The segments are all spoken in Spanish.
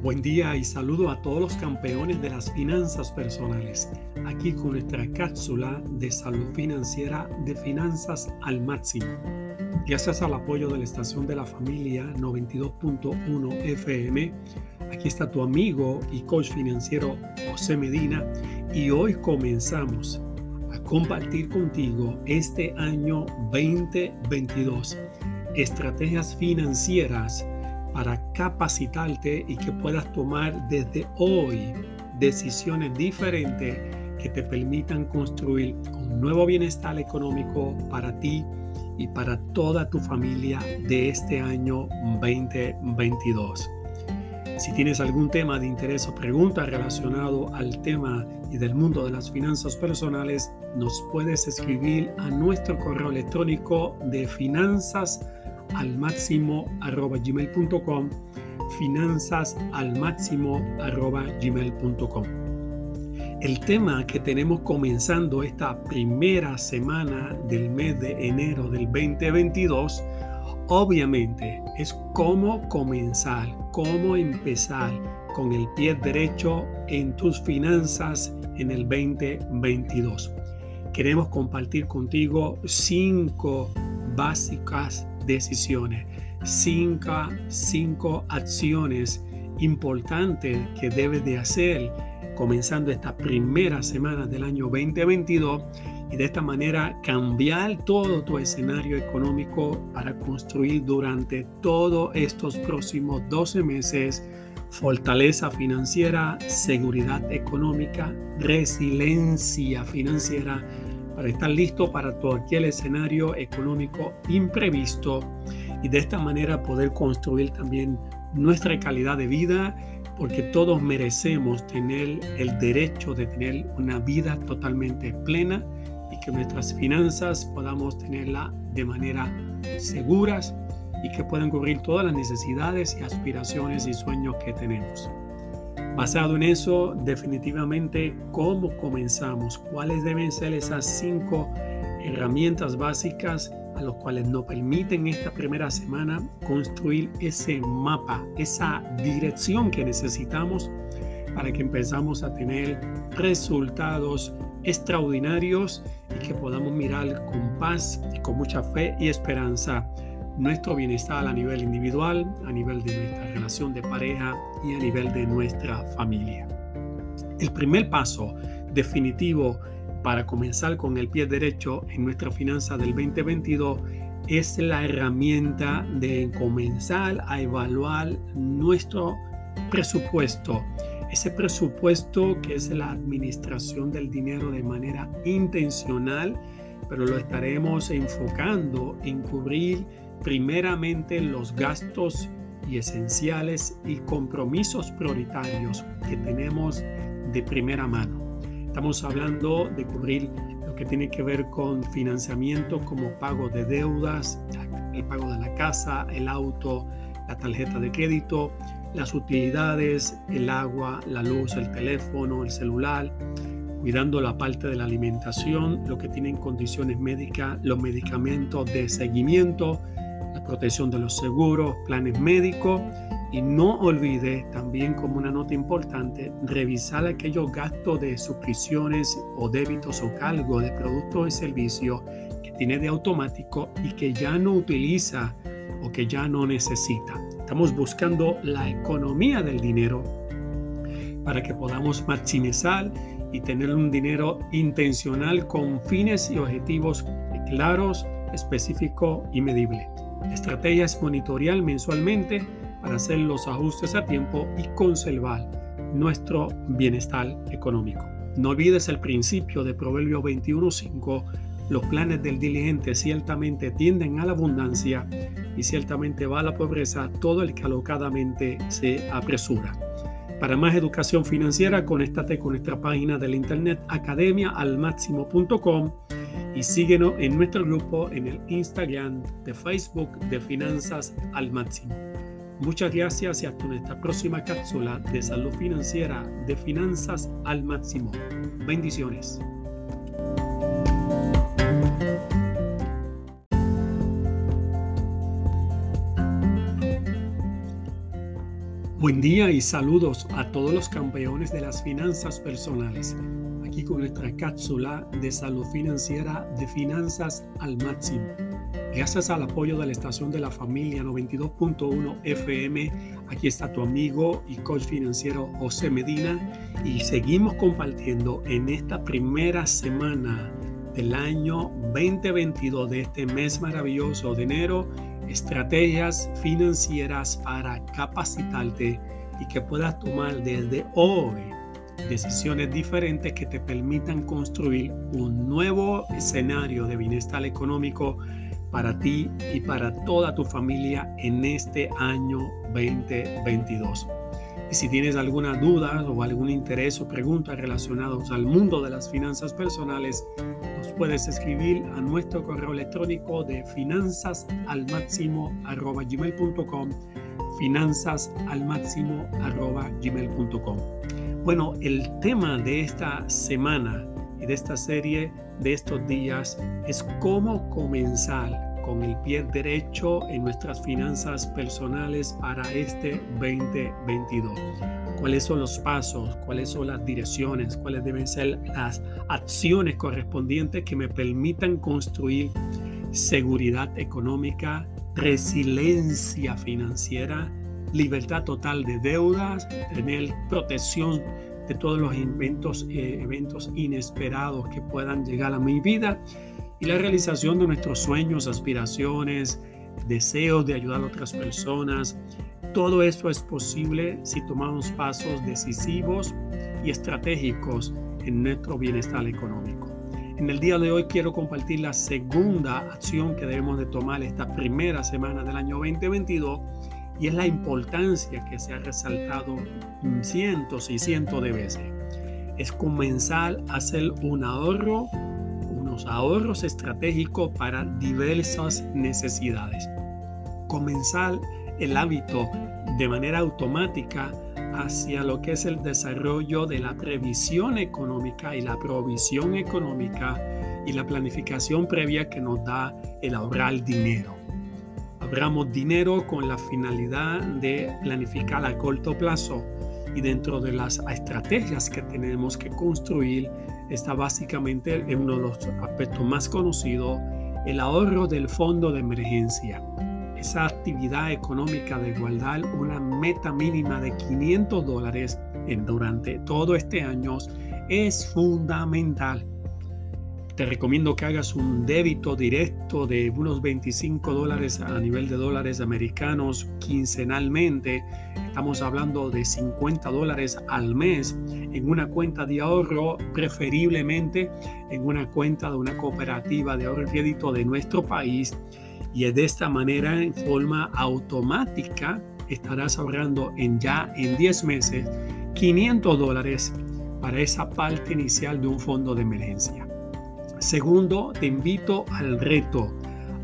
Buen día y saludo a todos los campeones de las finanzas personales, aquí con nuestra cápsula de salud financiera de finanzas al máximo. Gracias al apoyo de la estación de la familia 92.1 FM, aquí está tu amigo y coach financiero José Medina y hoy comenzamos a compartir contigo este año 2022 estrategias financieras para capacitarte y que puedas tomar desde hoy decisiones diferentes que te permitan construir un nuevo bienestar económico para ti y para toda tu familia de este año 2022. Si tienes algún tema de interés o pregunta relacionado al tema y del mundo de las finanzas personales, nos puedes escribir a nuestro correo electrónico de finanzas al máximo arroba gmail.com finanzas al máximo arroba gmail.com el tema que tenemos comenzando esta primera semana del mes de enero del 2022 obviamente es cómo comenzar, cómo empezar con el pie derecho en tus finanzas en el 2022. Queremos compartir contigo cinco básicas decisiones, cinco, cinco acciones importantes que debes de hacer comenzando esta primera semana del año 2022 y de esta manera cambiar todo tu escenario económico para construir durante todos estos próximos 12 meses fortaleza financiera, seguridad económica, resiliencia financiera para estar listo para cualquier escenario económico imprevisto y de esta manera poder construir también nuestra calidad de vida porque todos merecemos tener el derecho de tener una vida totalmente plena y que nuestras finanzas podamos tenerla de manera seguras y que puedan cubrir todas las necesidades y aspiraciones y sueños que tenemos. Basado en eso, definitivamente, ¿cómo comenzamos? ¿Cuáles deben ser esas cinco herramientas básicas a los cuales nos permiten esta primera semana construir ese mapa, esa dirección que necesitamos para que empezamos a tener resultados extraordinarios y que podamos mirar con paz y con mucha fe y esperanza nuestro bienestar a nivel individual, a nivel de nuestra relación de pareja y a nivel de nuestra familia. El primer paso definitivo para comenzar con el pie derecho en nuestra finanza del 2022 es la herramienta de comenzar a evaluar nuestro presupuesto. Ese presupuesto que es la administración del dinero de manera intencional, pero lo estaremos enfocando en cubrir primeramente los gastos y esenciales y compromisos prioritarios que tenemos de primera mano. Estamos hablando de cubrir lo que tiene que ver con financiamiento como pago de deudas, el pago de la casa, el auto, la tarjeta de crédito, las utilidades, el agua, la luz, el teléfono, el celular, cuidando la parte de la alimentación, lo que tienen condiciones médicas, los medicamentos de seguimiento, protección de los seguros, planes médicos y no olvide también como una nota importante revisar aquellos gastos de suscripciones o débitos o cargos de productos y servicios que tiene de automático y que ya no utiliza o que ya no necesita. Estamos buscando la economía del dinero para que podamos maximizar y tener un dinero intencional con fines y objetivos claros, específicos y medibles. La estrategia es monitorear mensualmente para hacer los ajustes a tiempo y conservar nuestro bienestar económico. No olvides el principio de Proverbio 21.5. Los planes del diligente ciertamente tienden a la abundancia y ciertamente va a la pobreza todo el que alocadamente se apresura. Para más educación financiera, conéctate con nuestra página del internet academiaalmáximo.com y síguenos en nuestro grupo en el Instagram de Facebook de Finanzas al Máximo. Muchas gracias y hasta nuestra próxima cápsula de salud financiera de Finanzas al Máximo. Bendiciones. Buen día y saludos a todos los campeones de las finanzas personales. Aquí con nuestra cápsula de salud financiera de finanzas al máximo. Gracias al apoyo de la estación de la familia 92.1 FM, aquí está tu amigo y coach financiero José Medina y seguimos compartiendo en esta primera semana del año 2022 de este mes maravilloso de enero estrategias financieras para capacitarte y que puedas tomar desde hoy decisiones diferentes que te permitan construir un nuevo escenario de bienestar económico para ti y para toda tu familia en este año 2022. Y si tienes alguna duda o algún interés o pregunta relacionados al mundo de las finanzas personales, nos puedes escribir a nuestro correo electrónico de finanzasalmáximo.gmail.com finanzasalmáximo.gmail.com Bueno, el tema de esta semana y de esta serie de estos días es cómo comenzar con el pie derecho en nuestras finanzas personales para este 2022. ¿Cuáles son los pasos? ¿Cuáles son las direcciones? ¿Cuáles deben ser las acciones correspondientes que me permitan construir seguridad económica, resiliencia financiera, libertad total de deudas, tener protección de todos los eventos, eh, eventos inesperados que puedan llegar a mi vida y la realización de nuestros sueños, aspiraciones, deseos de ayudar a otras personas. Todo esto es posible si tomamos pasos decisivos y estratégicos en nuestro bienestar económico. En el día de hoy quiero compartir la segunda acción que debemos de tomar esta primera semana del año 2022 y es la importancia que se ha resaltado cientos y cientos de veces. Es comenzar a hacer un ahorro ahorros estratégicos para diversas necesidades. Comenzar el hábito de manera automática hacia lo que es el desarrollo de la previsión económica y la provisión económica y la planificación previa que nos da el ahorrar dinero. Ahorramos dinero con la finalidad de planificar a corto plazo y dentro de las estrategias que tenemos que construir está básicamente en uno de los aspectos más conocidos, el ahorro del fondo de emergencia. Esa actividad económica de guardar una meta mínima de 500 dólares durante todo este año es fundamental te recomiendo que hagas un débito directo de unos 25 dólares a nivel de dólares americanos quincenalmente. Estamos hablando de 50 dólares al mes en una cuenta de ahorro, preferiblemente en una cuenta de una cooperativa de ahorro y crédito de nuestro país. Y de esta manera, en forma automática, estarás ahorrando en ya en 10 meses 500 dólares para esa parte inicial de un fondo de emergencia. Segundo, te invito al reto,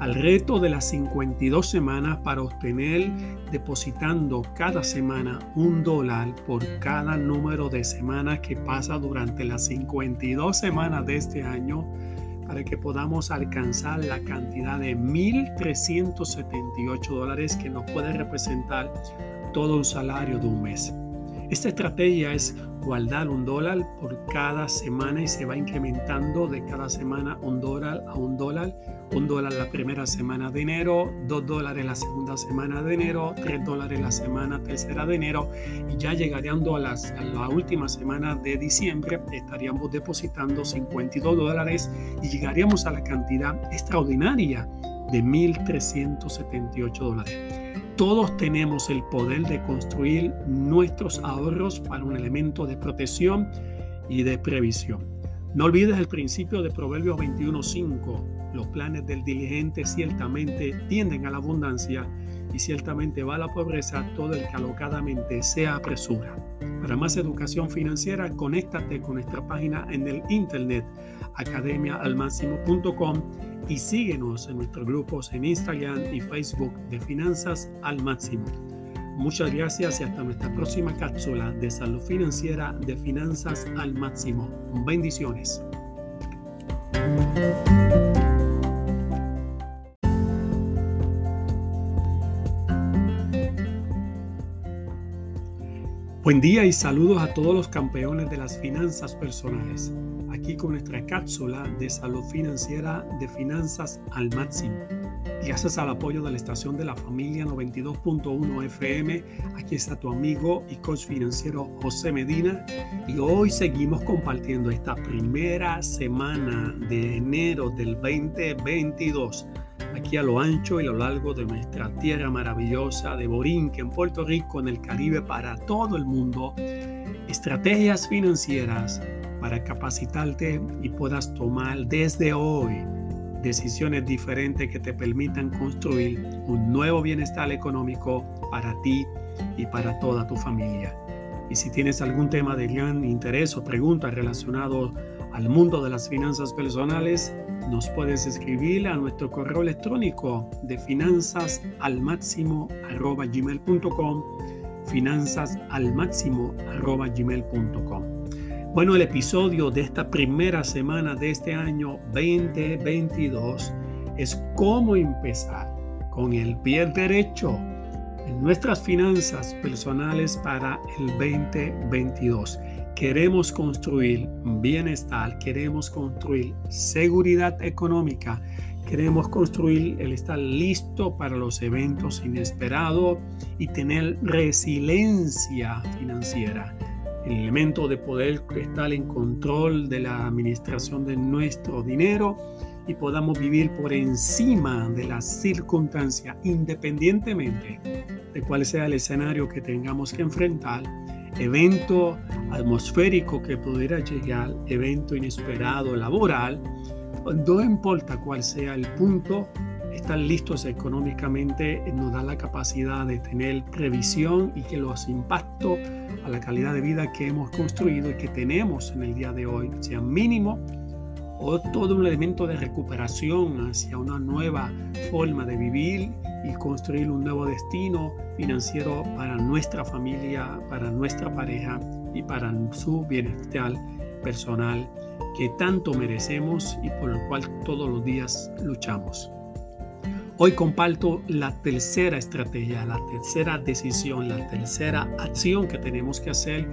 al reto de las 52 semanas para obtener depositando cada semana un dólar por cada número de semanas que pasa durante las 52 semanas de este año para que podamos alcanzar la cantidad de 1.378 dólares que nos puede representar todo un salario de un mes. Esta estrategia es guardar un dólar por cada semana y se va incrementando de cada semana un dólar a un dólar. Un dólar la primera semana de enero, dos dólares la segunda semana de enero, tres dólares la semana tercera de enero y ya llegaríamos a, las, a la última semana de diciembre estaríamos depositando 52 dólares y llegaríamos a la cantidad extraordinaria de 1.378 dólares. Todos tenemos el poder de construir nuestros ahorros para un elemento de protección y de previsión. No olvides el principio de Proverbios 21.5. Los planes del diligente ciertamente tienden a la abundancia y ciertamente va a la pobreza todo el que alocadamente se apresura. Para más educación financiera, conéctate con nuestra página en el internet academiaalmáximo.com y síguenos en nuestros grupos en Instagram y Facebook de Finanzas al Máximo. Muchas gracias y hasta nuestra próxima cápsula de salud financiera de Finanzas al Máximo. Bendiciones. Buen día y saludos a todos los campeones de las finanzas personales. Aquí con nuestra cápsula de salud financiera de finanzas al máximo. Gracias al apoyo de la estación de la familia 92.1 FM, aquí está tu amigo y coach financiero José Medina y hoy seguimos compartiendo esta primera semana de enero del 2022 aquí a lo ancho y a lo largo de nuestra tierra maravillosa de Borinque, en Puerto Rico, en el Caribe, para todo el mundo, estrategias financieras para capacitarte y puedas tomar desde hoy decisiones diferentes que te permitan construir un nuevo bienestar económico para ti y para toda tu familia. Y si tienes algún tema de gran interés o pregunta relacionado al mundo de las finanzas personales, nos puedes escribir a nuestro correo electrónico de finanzas al máximo arroba gmail.com finanzas al máximo arroba gmail.com bueno el episodio de esta primera semana de este año 2022 es cómo empezar con el pie derecho en nuestras finanzas personales para el 2022 queremos construir bienestar, queremos construir seguridad económica, queremos construir el estar listo para los eventos inesperados y tener resiliencia financiera. El elemento de poder estar en control de la administración de nuestro dinero y podamos vivir por encima de las circunstancias, independientemente de cuál sea el escenario que tengamos que enfrentar evento atmosférico que pudiera llegar, evento inesperado laboral, no importa cuál sea el punto, estar listos económicamente nos da la capacidad de tener previsión y que los impactos a la calidad de vida que hemos construido y que tenemos en el día de hoy sean mínimos o todo un elemento de recuperación hacia una nueva forma de vivir y construir un nuevo destino financiero para nuestra familia, para nuestra pareja y para su bienestar personal que tanto merecemos y por lo cual todos los días luchamos. Hoy comparto la tercera estrategia, la tercera decisión, la tercera acción que tenemos que hacer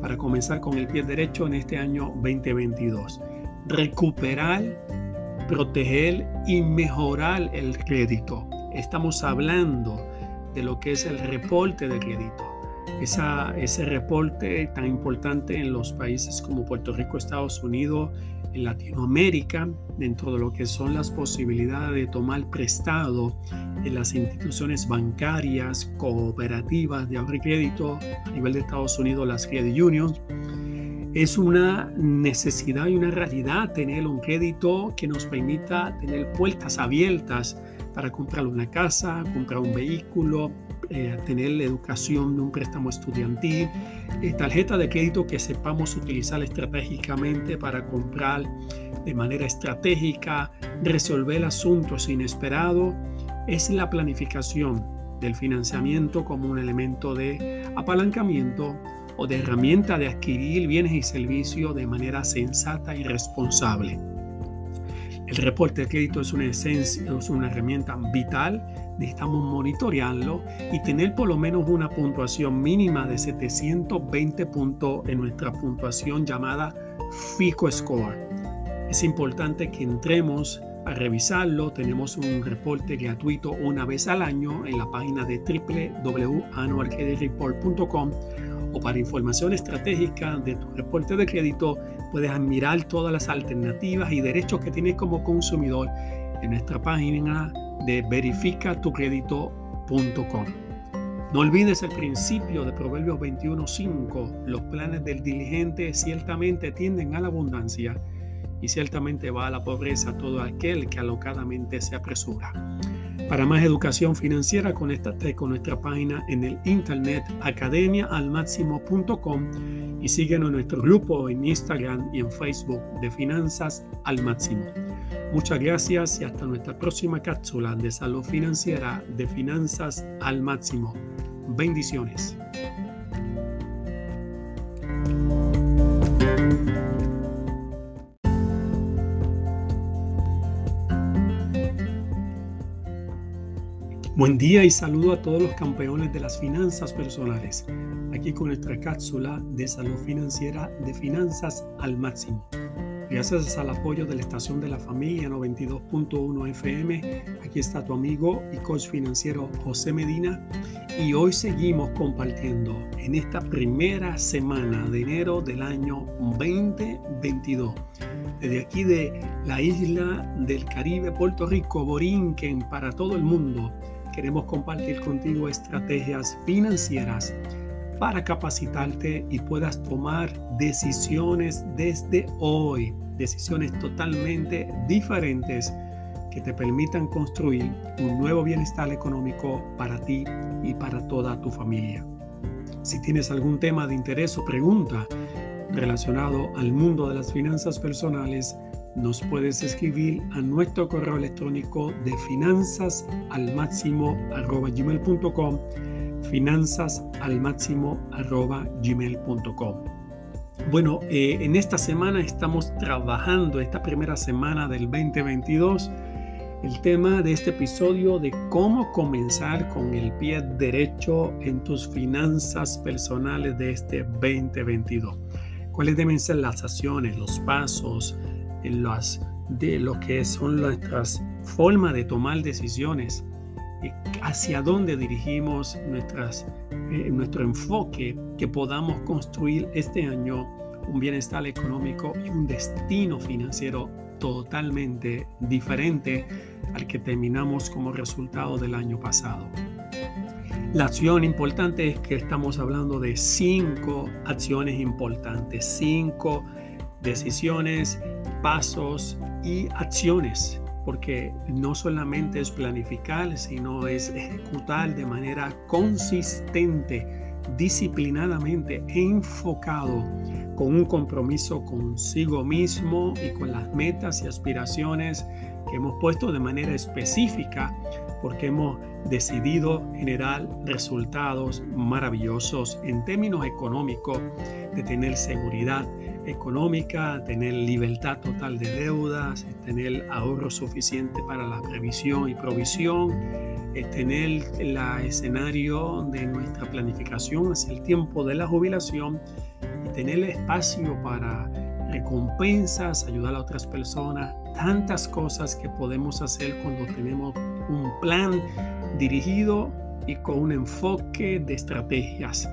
para comenzar con el pie derecho en este año 2022. Recuperar, proteger y mejorar el crédito estamos hablando de lo que es el reporte de crédito. Esa, ese reporte tan importante en los países como Puerto Rico, Estados Unidos, en Latinoamérica, dentro de lo que son las posibilidades de tomar prestado en las instituciones bancarias, cooperativas de ahorro y crédito, a nivel de Estados Unidos, las credit unions, es una necesidad y una realidad tener un crédito que nos permita tener puertas abiertas para comprar una casa, comprar un vehículo, eh, tener la educación de un préstamo estudiantil, eh, tarjeta de crédito que sepamos utilizar estratégicamente para comprar de manera estratégica, resolver asuntos inesperados, es la planificación del financiamiento como un elemento de apalancamiento o de herramienta de adquirir bienes y servicios de manera sensata y responsable. El reporte de crédito es una esencia, es una herramienta vital. Necesitamos monitorearlo y tener por lo menos una puntuación mínima de 720 puntos en nuestra puntuación llamada FICO Score. Es importante que entremos a revisarlo. Tenemos un reporte gratuito una vez al año en la página de www.annualcreditreport.com o para información estratégica de tu reporte de crédito, puedes admirar todas las alternativas y derechos que tienes como consumidor en nuestra página de verificatucredito.com. No olvides el principio de Proverbios 21:5. Los planes del diligente ciertamente tienden a la abundancia y ciertamente va a la pobreza todo aquel que alocadamente se apresura. Para más educación financiera, conéctate con nuestra página en el internet academiaalmáximo.com y síguenos en nuestro grupo en Instagram y en Facebook de Finanzas al Máximo. Muchas gracias y hasta nuestra próxima cápsula de salud financiera de Finanzas al Máximo. Bendiciones. Buen día y saludo a todos los campeones de las finanzas personales, aquí con nuestra cápsula de salud financiera de finanzas al máximo. Gracias al apoyo de la estación de la familia 92.1 FM, aquí está tu amigo y coach financiero José Medina y hoy seguimos compartiendo en esta primera semana de enero del año 2022 desde aquí de la isla del Caribe, Puerto Rico, Borinquen, para todo el mundo queremos compartir contigo estrategias financieras para capacitarte y puedas tomar decisiones desde hoy, decisiones totalmente diferentes que te permitan construir un nuevo bienestar económico para ti y para toda tu familia. Si tienes algún tema de interés o pregunta relacionado al mundo de las finanzas personales, nos puedes escribir a nuestro correo electrónico de finanzas al máximo gmail.com finanzas al máximo gmail.com bueno, eh, en esta semana estamos trabajando, esta primera semana del 2022, el tema de este episodio de cómo comenzar con el pie derecho en tus finanzas personales de este 2022. ¿Cuáles deben ser las acciones, los pasos, las, de lo que son nuestras formas de tomar decisiones, hacia dónde dirigimos nuestras, eh, nuestro enfoque, que podamos construir este año un bienestar económico y un destino financiero totalmente diferente al que terminamos como resultado del año pasado. La acción importante es que estamos hablando de cinco acciones importantes, cinco decisiones pasos y acciones, porque no solamente es planificar, sino es ejecutar de manera consistente, disciplinadamente, enfocado, con un compromiso consigo mismo y con las metas y aspiraciones que hemos puesto de manera específica, porque hemos decidido generar resultados maravillosos en términos económicos, de tener seguridad, económica, tener libertad total de deudas, tener ahorro suficiente para la previsión y provisión, tener el escenario de nuestra planificación hacia el tiempo de la jubilación y tener espacio para recompensas, ayudar a otras personas, tantas cosas que podemos hacer cuando tenemos un plan dirigido y con un enfoque de estrategias.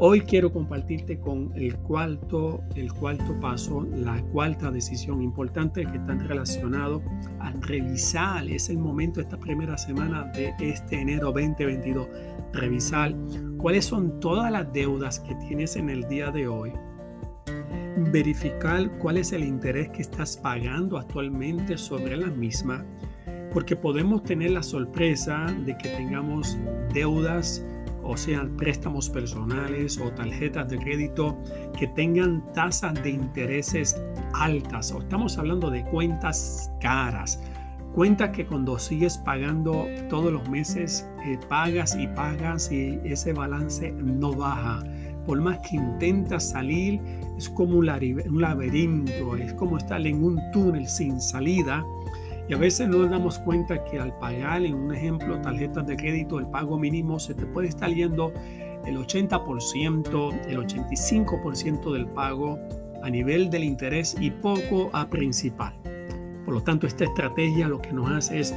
Hoy quiero compartirte con el cuarto, el cuarto paso, la cuarta decisión importante que está relacionado a revisar, es el momento, esta primera semana de este enero 2022, revisar cuáles son todas las deudas que tienes en el día de hoy, verificar cuál es el interés que estás pagando actualmente sobre la misma, porque podemos tener la sorpresa de que tengamos deudas o sean préstamos personales o tarjetas de crédito que tengan tasas de intereses altas. O estamos hablando de cuentas caras. Cuentas que cuando sigues pagando todos los meses, eh, pagas y pagas y ese balance no baja. Por más que intentas salir, es como un laberinto, es como estar en un túnel sin salida y a veces no nos damos cuenta que al pagar, en un ejemplo, tarjetas de crédito, el pago mínimo se te puede estar yendo el 80%, el 85% del pago a nivel del interés y poco a principal. Por lo tanto, esta estrategia lo que nos hace es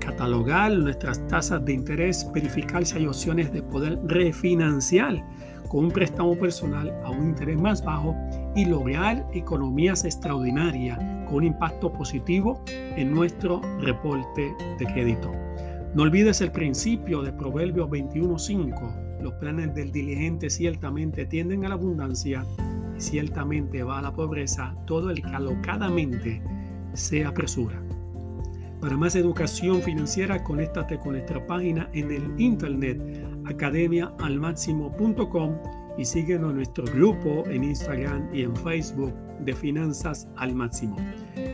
catalogar nuestras tasas de interés, verificar si hay opciones de poder refinanciar con un préstamo personal a un interés más bajo y lograr economías extraordinarias con un impacto positivo en nuestro reporte de crédito. No olvides el principio de Proverbios 21.5. Los planes del diligente ciertamente tienden a la abundancia y ciertamente va a la pobreza todo el que alocadamente se apresura. Para más educación financiera, conéctate con nuestra página en el internet academiaalmáximo.com y síguenos en nuestro grupo en Instagram y en Facebook de Finanzas al Máximo.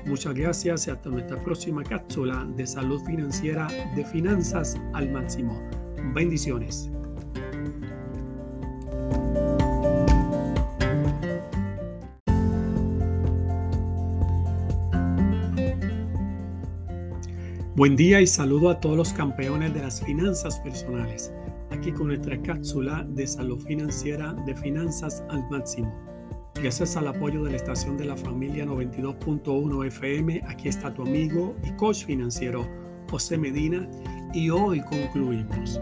Muchas gracias y hasta nuestra próxima cápsula de salud financiera de Finanzas al Máximo. Bendiciones. Buen día y saludo a todos los campeones de las finanzas personales. Aquí con nuestra cápsula de salud financiera de finanzas al máximo. Gracias al apoyo de la estación de la familia 92.1 FM, aquí está tu amigo y coach financiero José Medina y hoy concluimos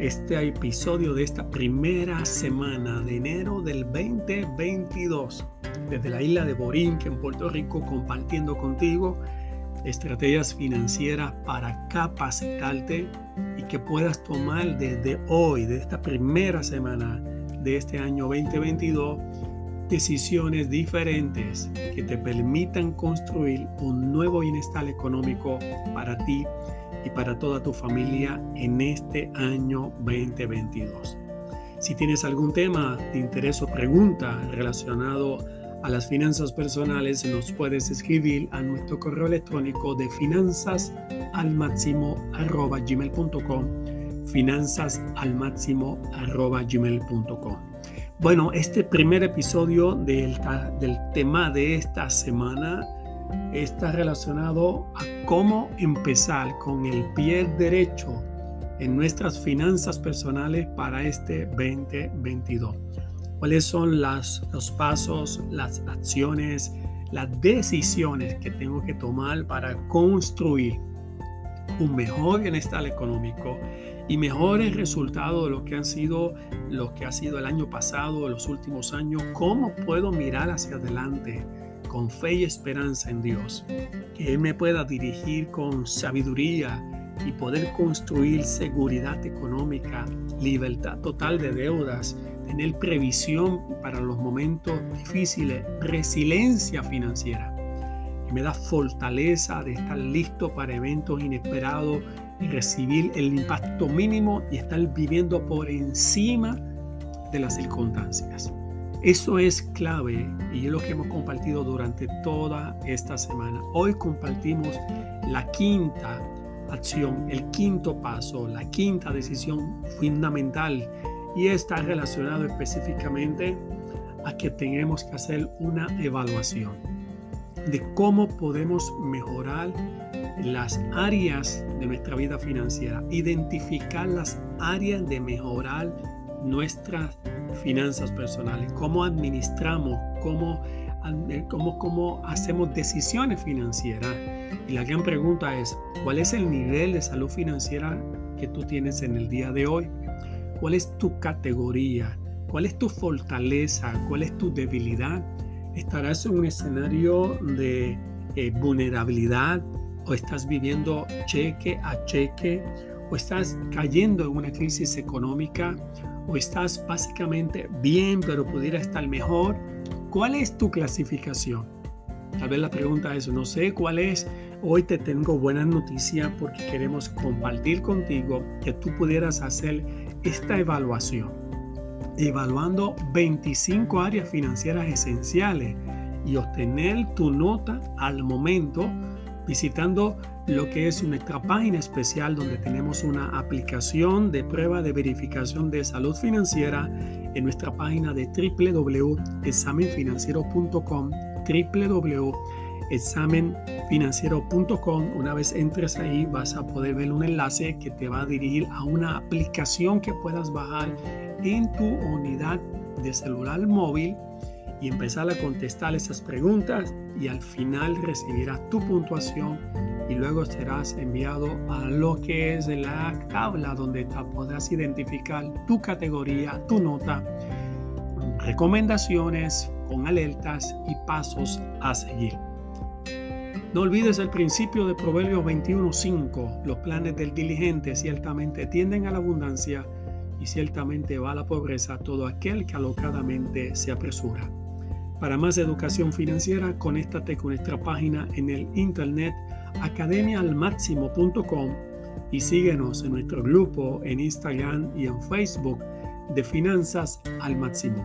este episodio de esta primera semana de enero del 2022 desde la isla de Borinque en Puerto Rico compartiendo contigo estrategias financieras para capacitarte y que puedas tomar desde hoy, de esta primera semana de este año 2022, decisiones diferentes que te permitan construir un nuevo bienestar económico para ti y para toda tu familia en este año 2022. Si tienes algún tema de interés o pregunta relacionado a las finanzas personales, nos puedes escribir a nuestro correo electrónico de finanzas al máximo arroba finanzas al máximo bueno este primer episodio del, del tema de esta semana está relacionado a cómo empezar con el pie derecho en nuestras finanzas personales para este 2022 cuáles son los pasos, las acciones, las decisiones que tengo que tomar para construir un mejor bienestar económico y mejores resultados de lo que han sido lo que ha sido el año pasado, los últimos años, cómo puedo mirar hacia adelante con fe y esperanza en Dios, que Él me pueda dirigir con sabiduría y poder construir seguridad económica, libertad total de deudas, tener previsión para los momentos difíciles, resiliencia financiera, que me da fortaleza de estar listo para eventos inesperados y recibir el impacto mínimo y estar viviendo por encima de las circunstancias. Eso es clave y es lo que hemos compartido durante toda esta semana. Hoy compartimos la quinta acción, el quinto paso, la quinta decisión fundamental y está relacionado específicamente a que tenemos que hacer una evaluación de cómo podemos mejorar las áreas de nuestra vida financiera, identificar las áreas de mejorar nuestras finanzas personales, cómo administramos, cómo, cómo, cómo hacemos decisiones financieras. Y la gran pregunta es, ¿cuál es el nivel de salud financiera que tú tienes en el día de hoy? Cuál es tu categoría, cuál es tu fortaleza, cuál es tu debilidad. ¿Estarás en un escenario de eh, vulnerabilidad o estás viviendo cheque a cheque o estás cayendo en una crisis económica o estás básicamente bien pero pudiera estar mejor? ¿Cuál es tu clasificación? Tal vez la pregunta es, no sé cuál es. Hoy te tengo buenas noticias porque queremos compartir contigo que tú pudieras hacer esta evaluación, evaluando 25 áreas financieras esenciales y obtener tu nota al momento visitando lo que es nuestra página especial donde tenemos una aplicación de prueba de verificación de salud financiera en nuestra página de www.examenfinanciero.com www examenfinanciero.com. Una vez entres ahí vas a poder ver un enlace que te va a dirigir a una aplicación que puedas bajar en tu unidad de celular móvil y empezar a contestar esas preguntas y al final recibirás tu puntuación y luego serás enviado a lo que es la tabla donde te podrás identificar tu categoría, tu nota, recomendaciones con alertas y pasos a seguir. No olvides el principio de Proverbios 21:5. Los planes del diligente ciertamente tienden a la abundancia y ciertamente va a la pobreza todo aquel que alocadamente se apresura. Para más educación financiera, conéctate con nuestra página en el internet academiaalmáximo.com y síguenos en nuestro grupo en Instagram y en Facebook de Finanzas al Máximo.